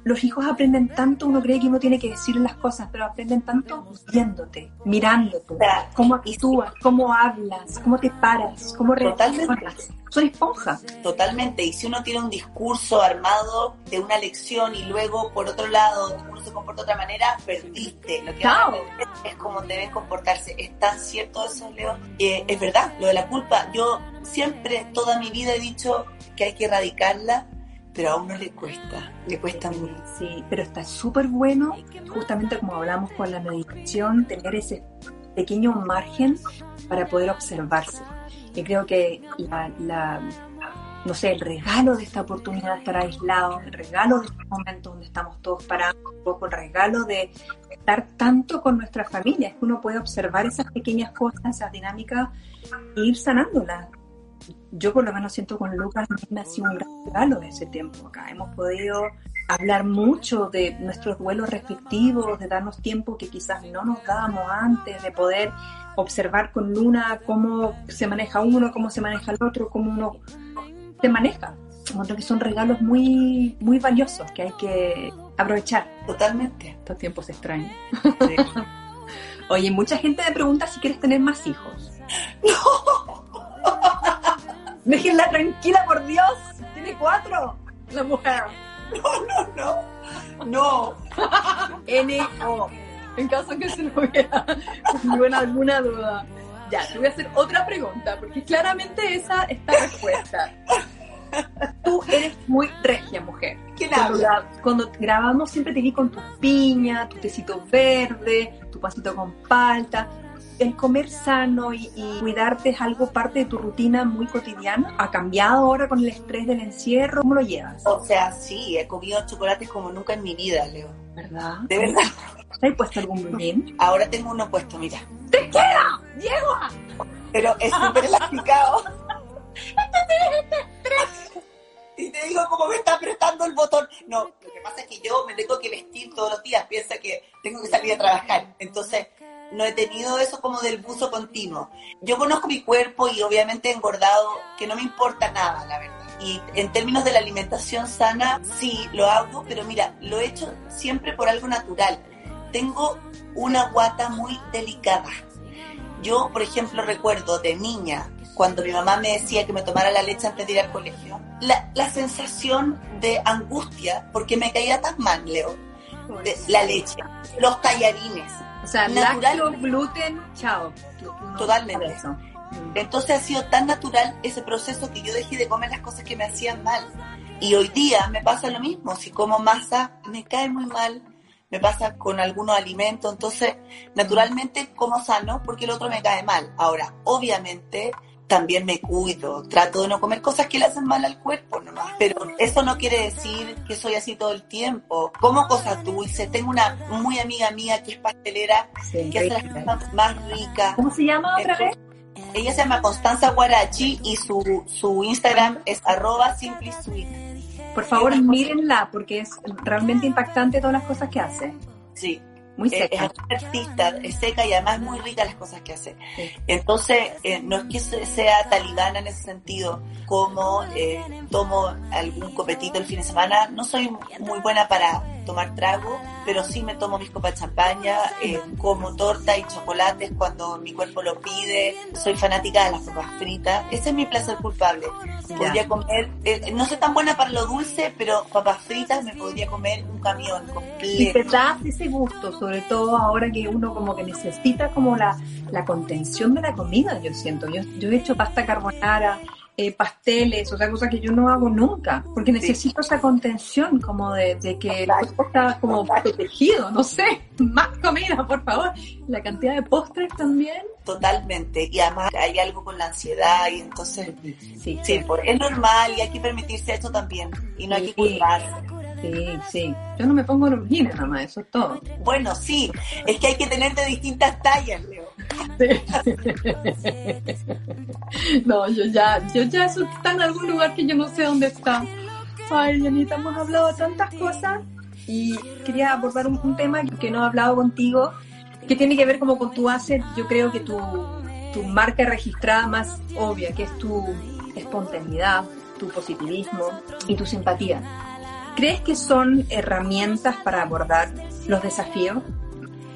los hijos aprenden tanto, uno cree que uno tiene que decir las cosas, pero aprenden tanto viéndote, mirándote, cómo actúas, cómo hablas, cómo te paras, cómo reaccionas. Soy esponja. Totalmente. Y si uno tiene un discurso armado de una lección y luego, por otro lado, uno se comporta de otra manera, perdiste. Lo que es como deben comportarse. Es tan cierto eso, Leo. es verdad, lo de la culpa. Yo siempre, toda mi vida he dicho que hay que erradicarla pero a uno le cuesta, le cuesta mucho. Sí, pero está súper bueno, justamente como hablamos con la meditación, tener ese pequeño margen para poder observarse. Y creo que la, no sé, el regalo de esta oportunidad de estar aislados, el regalo de este momento donde estamos todos parados, el regalo de estar tanto con nuestra familia, es que uno puede observar esas pequeñas cosas, esas dinámicas e ir sanándolas yo por lo menos siento con Lucas, me ha sido un gran regalo ese tiempo acá. Hemos podido hablar mucho de nuestros duelos respectivos, de darnos tiempo que quizás no nos dábamos antes, de poder observar con Luna cómo se maneja uno, cómo se maneja el otro, cómo uno se maneja. Creo que son regalos muy, muy valiosos que hay que aprovechar. Totalmente. Estos tiempos extraños. Oye, mucha gente me pregunta si quieres tener más hijos. No. Déjenla tranquila, por Dios. Tiene cuatro. La mujer. No, no, no. No. N-O. En caso que se lo hubiera buena alguna duda. Ya, te voy a hacer otra pregunta, porque claramente esa está respuesta. Tú eres muy regia, mujer. ¿Qué cuando, cuando grabamos siempre te vi con tu piña, tu tecito verde, tu pasito con palta el comer sano y, cuidarte es algo parte de tu rutina muy cotidiana. ¿Ha cambiado ahora con el estrés del encierro? ¿Cómo lo llevas? O sea, sí, he comido chocolates como nunca en mi vida, Leo. ¿Verdad? De verdad. ¿Te has puesto algún bien? Ahora tengo uno puesto, mira. ¡Te queda! ¡Diego! Pero es súper elasticado. y te digo como me está apretando el botón. No, lo que pasa es que yo me tengo que vestir todos los días, piensa que tengo que salir a trabajar. Entonces, no he tenido eso como del buzo continuo. Yo conozco mi cuerpo y obviamente he engordado, que no me importa nada, la verdad. Y en términos de la alimentación sana, sí, lo hago, pero mira, lo he hecho siempre por algo natural. Tengo una guata muy delicada. Yo, por ejemplo, recuerdo de niña, cuando mi mamá me decía que me tomara la leche antes de ir al colegio, la, la sensación de angustia, porque me caía tan mal, Leo, de la leche, los tallarines, o sea, natural, gluten, chao. Totalmente. Entonces ha sido tan natural ese proceso que yo dejé de comer las cosas que me hacían mal. Y hoy día me pasa lo mismo. Si como masa, me cae muy mal. Me pasa con algunos alimentos. Entonces, naturalmente como sano porque el otro me cae mal. Ahora, obviamente, también me cuido, trato de no comer cosas que le hacen mal al cuerpo nomás, pero eso no quiere decir que soy así todo el tiempo. Como cosas dulces, tengo una muy amiga mía que es pastelera, que hace las cosas más ricas. ¿Cómo se llama otra vez? Ella se llama Constanza Guarachi y su, su Instagram es arroba simply Por favor, mírenla porque es realmente impactante todas las cosas que hace. Sí, muy eh, seca. Es artista, es seca y además muy rica las cosas que hace. Entonces, eh, no es que sea talibana en ese sentido, como eh, tomo algún copetito el fin de semana, no soy muy buena para tomar trago, pero sí me tomo mis copas de champaña, como torta y chocolates cuando mi cuerpo lo pide, soy fanática de las papas fritas, ese es mi placer culpable. Podría comer, no soy tan buena para lo dulce, pero papas fritas me podría comer un camión completo. Y te das ese gusto, sobre todo ahora que uno como que necesita como la, la contención de la comida, yo siento. Yo, yo he hecho pasta carbonara, eh, pasteles, o sea, cosas que yo no hago nunca, porque necesito esa contención como de, de que el cuerpo está como protegido, no sé, más comida, por favor. La cantidad de postres también. Totalmente, y además hay algo con la ansiedad y entonces, sí, sí, es normal y hay que permitirse esto también, y no hay que culparse. Sí, sí. Yo no me pongo los jeans más, eso es todo. Bueno, sí. Es que hay que tener de distintas tallas, Leo. No, yo ya, yo ya eso está en algún lugar que yo no sé dónde está. Ay, Janita, hemos hablado de tantas cosas y quería abordar un, tema que no he hablado contigo, que tiene que ver como con tu hacer, yo creo que tu, tu marca registrada más obvia, que es tu espontaneidad, tu positivismo y tu simpatía. ¿Crees que son herramientas para abordar los desafíos?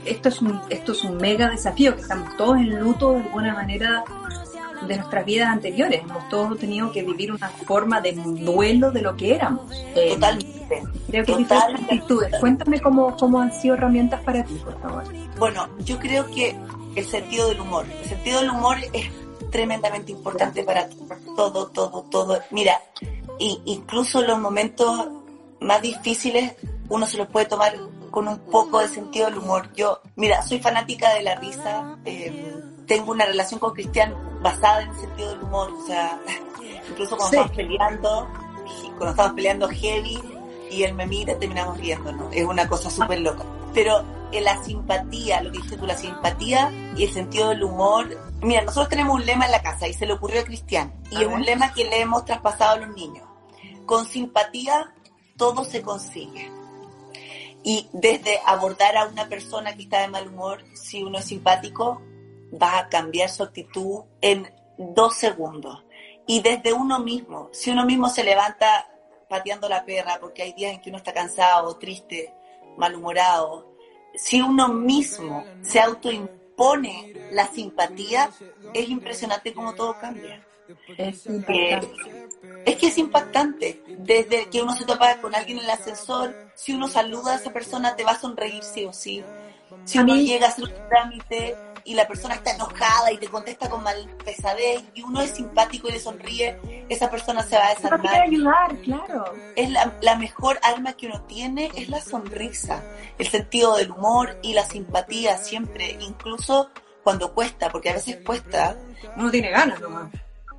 Esto es un, esto es un mega desafío, que estamos todos en luto de alguna manera de nuestras vidas anteriores. Hemos todos tenido que vivir una forma de duelo de lo que éramos. Eh, Totalmente. Creo que Totalmente. actitudes. Cuéntame cómo, cómo han sido herramientas para ti, por favor. Bueno, yo creo que el sentido del humor. El sentido del humor es tremendamente importante para todo, todo, todo. Mira, incluso los momentos más difíciles uno se los puede tomar con un poco de sentido del humor. Yo, mira, soy fanática de la risa, eh, tengo una relación con Cristian basada en el sentido del humor, o sea, incluso cuando estamos peleando, cuando estamos peleando heavy y él me mira, terminamos riendo, Es una cosa súper loca. Pero en la simpatía, lo que dices tú, la simpatía y el sentido del humor. Mira, nosotros tenemos un lema en la casa y se le ocurrió a Cristian, y es un lema que le hemos traspasado a los niños. Con simpatía todo se consigue. Y desde abordar a una persona que está de mal humor, si uno es simpático, va a cambiar su actitud en dos segundos. Y desde uno mismo, si uno mismo se levanta pateando la perra porque hay días en que uno está cansado, triste, malhumorado, si uno mismo se autoimpone la simpatía, es impresionante cómo todo cambia. Es, es que es impactante. Desde que uno se topa con alguien en el ascensor, si uno saluda a esa persona, te va a sonreír sí o sí. Si uno llega a hacer un trámite y la persona está enojada y te contesta con mal pesadez y uno es simpático y le sonríe, esa persona se va a desarmar. ayudar, claro. Es la, la, mejor arma que uno tiene es la sonrisa, el sentido del humor y la simpatía siempre, incluso cuando cuesta, porque a veces cuesta. Uno tiene ganas nomás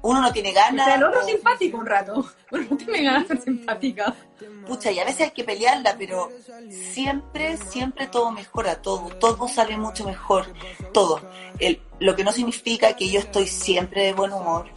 uno no tiene ganas. el otro simpático un rato. Uno no tiene ganas de ser simpática. Pucha, y a veces hay que pelearla, pero siempre, siempre todo mejora, todo, todo sale mucho mejor, todo. El, lo que no significa que yo estoy siempre de buen humor,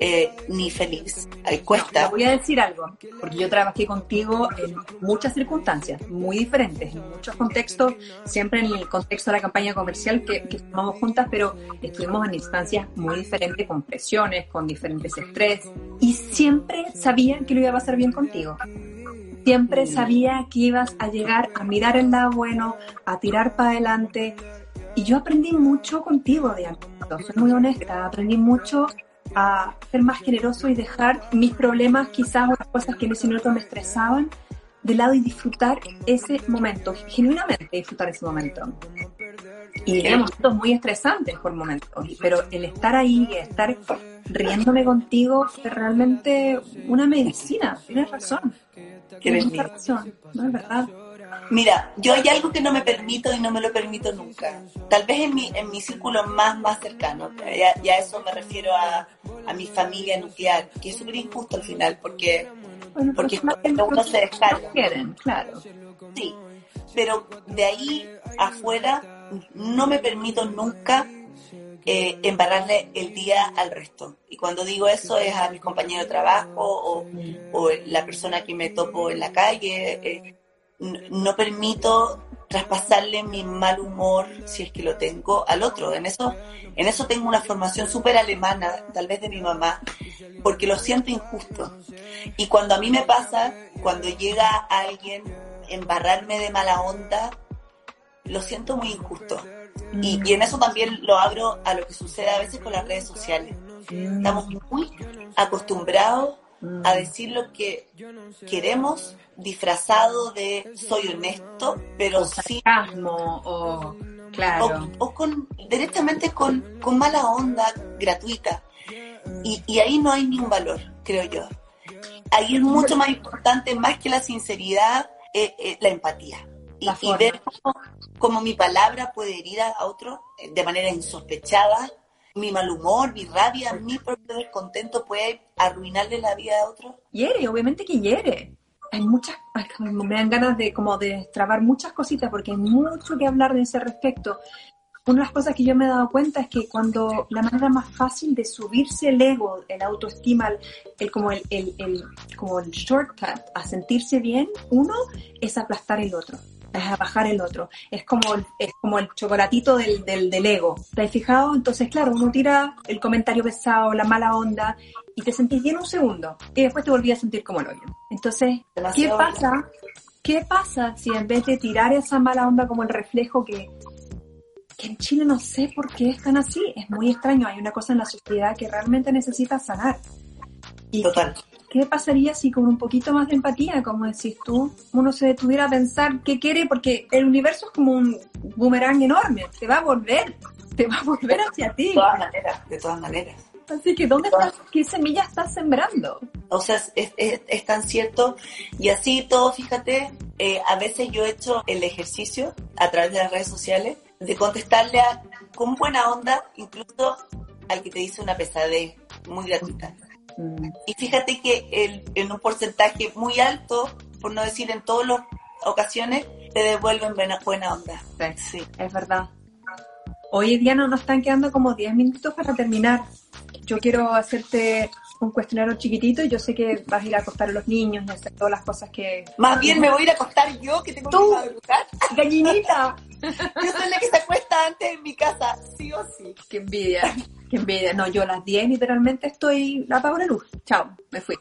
eh, ni feliz. Ahí cuesta. voy a decir algo, porque yo trabajé contigo en muchas circunstancias muy diferentes, en muchos contextos, siempre en el contexto de la campaña comercial que, que juntas, pero estuvimos en instancias muy diferentes, con presiones, con diferentes estrés, y siempre sabía que lo iba a pasar bien contigo. Siempre sabía que ibas a llegar a mirar el lado bueno, a tirar para adelante. Y yo aprendí mucho contigo, Diana. Soy muy honesta, aprendí mucho a ser más generoso y dejar mis problemas, quizás otras cosas que en ese momento me estresaban, de lado y disfrutar ese momento, genuinamente disfrutar ese momento. Y tenemos momentos muy estresantes por momentos, pero el estar ahí, estar riéndome contigo fue realmente una medicina, tienes razón. Tienes razón, no es verdad. Mira, yo hay algo que no me permito y no me lo permito nunca. Tal vez en mi, en mi círculo más, más cercano. Ya, ya eso me refiero a, a mi familia nuclear, que es súper injusto al final, porque, porque uno se descarga. Quieren, claro. Sí, pero de ahí afuera no me permito nunca eh, embarrarle el día al resto. Y cuando digo eso es a mis compañeros de trabajo o, o la persona que me topo en la calle. Eh, no permito traspasarle mi mal humor, si es que lo tengo, al otro. En eso, en eso tengo una formación súper alemana, tal vez de mi mamá, porque lo siento injusto. Y cuando a mí me pasa, cuando llega alguien embarrarme de mala onda, lo siento muy injusto. Y, y en eso también lo abro a lo que sucede a veces con las redes sociales. Estamos muy acostumbrados a decir lo que queremos disfrazado de soy honesto, pero sí. o, claro. o, con directamente con, con, mala onda gratuita. Y, y, ahí no hay ni un valor, creo yo. Ahí es mucho más importante, más que la sinceridad, eh, eh, la empatía. Y, y ver cómo, mi palabra puede herir a otro de manera insospechada mi mal humor, mi rabia, mi propio descontento puede arruinarle la vida a otro? Hiere, obviamente que hiere. Hay muchas, me dan ganas de como de trabar muchas cositas porque hay mucho que hablar de ese respecto. Una de las cosas que yo me he dado cuenta es que cuando la manera más fácil de subirse el ego, el autoestima, el, como el, el, el, como el shortcut a sentirse bien, uno es aplastar el otro a bajar el otro. Es como, es como el chocolatito del, del, del, ego. ¿Te has fijado? Entonces, claro, uno tira el comentario pesado, la mala onda, y te sentís bien un segundo, y después te volví a sentir como el hoyo. Entonces, ¿qué pasa? ¿Qué pasa si en vez de tirar esa mala onda como el reflejo que, que en Chile no sé por qué están así? Es muy extraño. Hay una cosa en la sociedad que realmente necesita sanar. Y Total. ¿Qué pasaría si con un poquito más de empatía, como decís tú, uno se detuviera a pensar qué quiere? Porque el universo es como un boomerang enorme, te va a volver, te va a volver hacia ti. De todas maneras, de todas maneras. Así que, ¿dónde estás? ¿Qué semilla estás sembrando? O sea, es, es, es tan cierto. Y así todo, fíjate, eh, a veces yo he hecho el ejercicio a través de las redes sociales de contestarle a, con buena onda, incluso al que te dice una pesadez muy gratuita. Y fíjate que el, en un porcentaje muy alto, por no decir en todas las ocasiones, te devuelven buena, buena onda. Sí, es verdad. Hoy día nos están quedando como 10 minutos para terminar. Yo quiero hacerte un cuestionario chiquitito y yo sé que vas a ir a acostar a los niños y hacer todas las cosas que... Más bien me voy a ir a acostar yo, que tengo que madrugar. ¡Gallinita! yo soy la que se acuesta antes en mi casa, sí o sí. ¡Qué envidia! ¡Qué envidia! No, yo a las 10 literalmente estoy... apago la luz. Chao, me fui.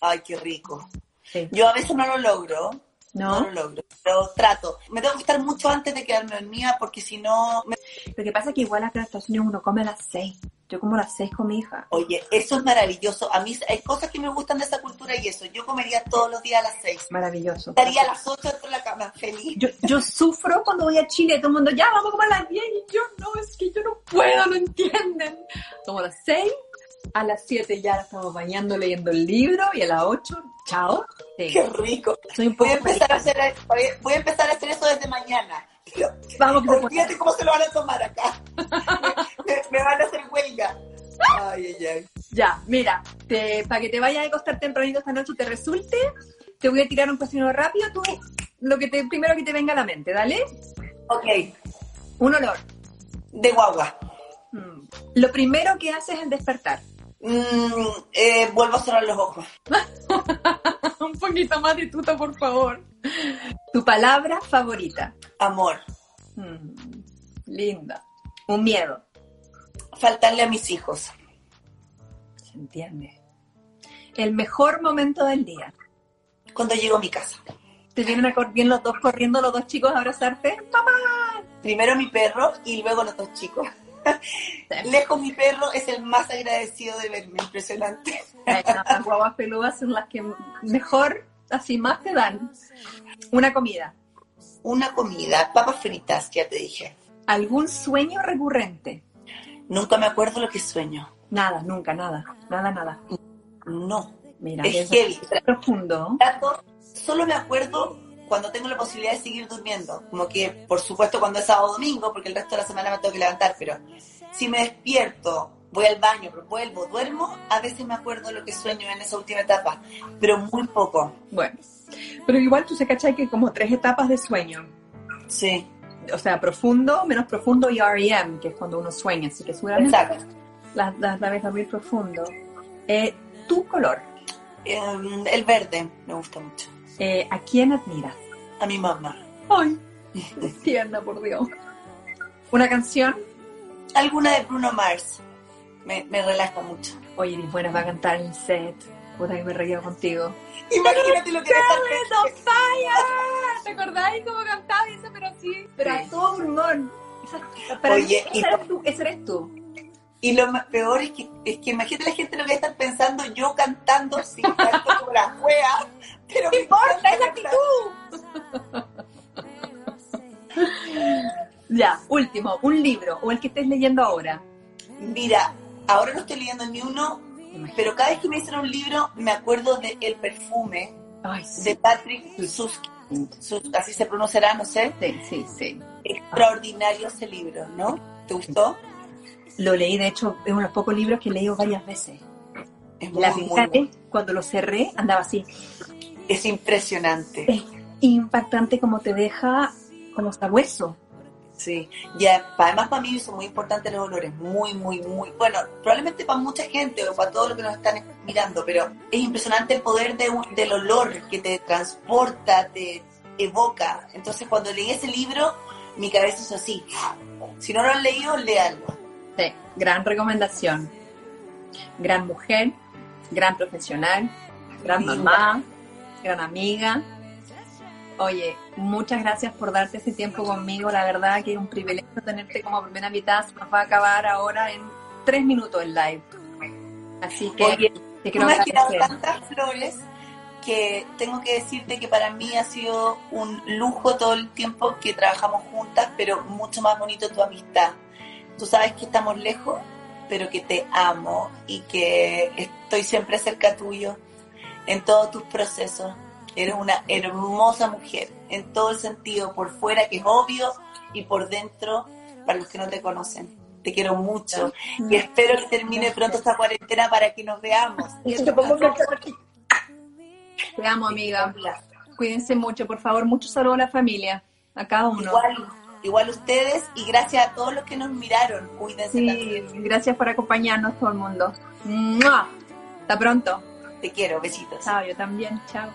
Ay, qué rico. Sí. Yo a veces no lo logro, ¿No? no lo logro, pero trato. Me tengo que estar mucho antes de quedarme dormida porque si no... me- Lo que pasa es que igual acá en Estados Unidos uno come a las 6. Yo como a las 6 con mi hija. Oye, eso es maravilloso. A mí hay cosas que me gustan de esa cultura y eso. Yo comería todos los días a las seis. Maravilloso. Estaría a las ocho dentro de la cama, feliz. Yo, yo sufro cuando voy a Chile, todo el mundo, ya, vamos a comer a las 10 y yo, no, es que yo no puedo, no entienden. Como a las 6, a las 7 ya estamos bañando, leyendo el libro y a las 8, chao. Sí. Qué rico. Soy un Voy a empezar a hacer, voy a empezar a hacer eso desde mañana. Vamos, que. Olvídate cómo se lo van a tomar acá. me, me van a hacer huelga. Ay, ay, ay. Ya, mira, te, para que te vayas a acostar tempranito esta noche y te resulte, te voy a tirar un cuestionario rápido, tú, lo que te, primero que te venga a la mente, ¿dale? Ok, Un olor. de guagua. Mm. Lo primero que haces al despertar. Mm, eh, vuelvo a cerrar los ojos. un poquito más de tuta, por favor. Tu palabra favorita. Amor. Mm, linda. Un miedo. Faltarle a mis hijos. Se entiende. El mejor momento del día. Cuando llego a mi casa. Te vienen a bien los dos corriendo, los dos chicos a abrazarte. ¡Mamá! Primero mi perro y luego los dos chicos. Lejos mi perro es el más agradecido de verme, impresionante. Las guaguas peludas son las que mejor, así más te dan. Una comida. Una comida, papas fritas, ya te dije. ¿Algún sueño recurrente? Nunca me acuerdo lo que sueño. Nada, nunca, nada. Nada, nada. No. Mira, Es heavy. es profundo. Trato- Solo me acuerdo cuando tengo la posibilidad de seguir durmiendo. Como que, por supuesto, cuando es sábado o domingo, porque el resto de la semana me tengo que levantar, pero si me despierto voy al baño, vuelvo, duermo, a veces me acuerdo lo que sueño en esa última etapa, pero muy poco. Bueno, pero igual tú se cachai que como tres etapas de sueño. Sí. O sea, profundo, menos profundo y REM, que es cuando uno sueña, así que seguramente Exacto. las, las naves muy profundo. Eh, tu color, Em, el verde me gusta mucho. eh, ¿a quién admiras? A mi mamá. Ay, tierna, por Dios. Una canción, Alguna de Bruno Mars. Me, me relaja mucho. oye, eres buena para cantar en el set. Puta que me reía contigo. Imagínate lo que era estar on fire! ¿Te acordáis cómo cantaba eso? Pero sí, pero a todo pulmón. Para Oye, mí, y- eres tú, ese eres tú. Y lo más peor es que, es que imagínate la gente lo que estar pensando yo cantando sin canto como la wea. Pero ¿Qué me importa? ¡Es actitud! ya, último, un libro o el que estés leyendo ahora. Mira, ahora no estoy leyendo ni uno, pero cada vez que me dicen un libro me acuerdo de El perfume Ay, sí. de Patrick Suskind. Así se pronunciará, no sé. Sí, sí, sí. Extraordinario ese libro, ¿no? ¿Te gustó? Lo leí, de hecho, es uno de los pocos libros que he leído varias veces. Es La muy, primera vez, cuando lo cerré, andaba así. Es impresionante. Es impactante como te deja como sabueso. Sí, ya, además para mí son muy importantes los olores, muy, muy, muy, bueno, probablemente para mucha gente o para todos los que nos están mirando, pero es impresionante el poder de un- del olor que te transporta, te evoca. Entonces cuando leí ese libro, mi cabeza hizo así. Si no lo han leído, léanlo. Sí, gran recomendación. Gran mujer, gran profesional, gran mamá, gran amiga. Oye, muchas gracias por darte este tiempo conmigo. La verdad que es un privilegio tenerte como primera mitad. Se nos va a acabar ahora en tres minutos el live. Así que Oye, te quiero me agradecer. tantas flores que tengo que decirte que para mí ha sido un lujo todo el tiempo que trabajamos juntas, pero mucho más bonito tu amistad. Tú sabes que estamos lejos, pero que te amo y que estoy siempre cerca tuyo en todos tus procesos. Eres una hermosa mujer en todo el sentido, por fuera que es obvio y por dentro para los que no te conocen. Te quiero mucho y espero que termine pronto esta cuarentena para que nos veamos. Te amo, amiga. Cuídense mucho, por favor. Mucho saludo a la familia, a cada uno. Igual, igual ustedes y gracias a todos los que nos miraron. Cuídense Sí, también. gracias por acompañarnos todo el mundo. ¡Mua! Hasta pronto. Te quiero, besitos. Chao, yo también. Chao.